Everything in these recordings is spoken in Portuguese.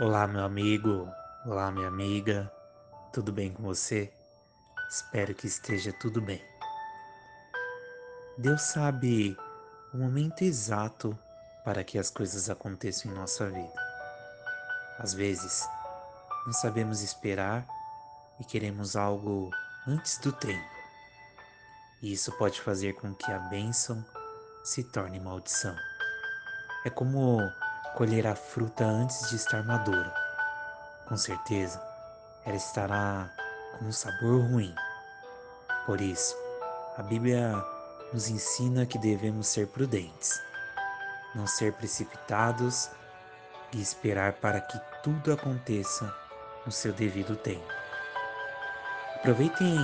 Olá, meu amigo. Olá, minha amiga. Tudo bem com você? Espero que esteja tudo bem. Deus sabe o momento exato para que as coisas aconteçam em nossa vida. Às vezes, não sabemos esperar e queremos algo antes do tempo. E isso pode fazer com que a bênção se torne maldição. É como colher a fruta antes de estar madura. Com certeza, ela estará com um sabor ruim. Por isso, a Bíblia nos ensina que devemos ser prudentes, não ser precipitados e esperar para que tudo aconteça no seu devido tempo. Aproveitem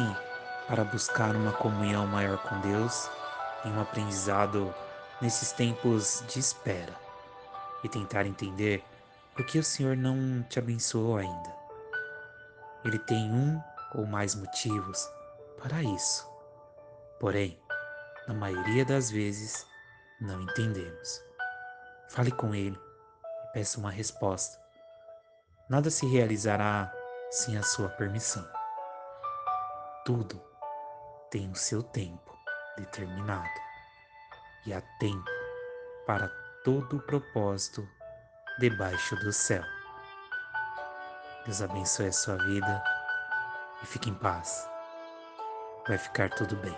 para buscar uma comunhão maior com Deus e um aprendizado nesses tempos de espera e tentar entender por que o Senhor não te abençoou ainda. Ele tem um ou mais motivos para isso. Porém, na maioria das vezes, não entendemos. Fale com Ele e peça uma resposta. Nada se realizará sem a sua permissão. Tudo tem o seu tempo determinado e há tempo para todo o propósito debaixo do céu. Deus abençoe a sua vida e fique em paz. Vai ficar tudo bem.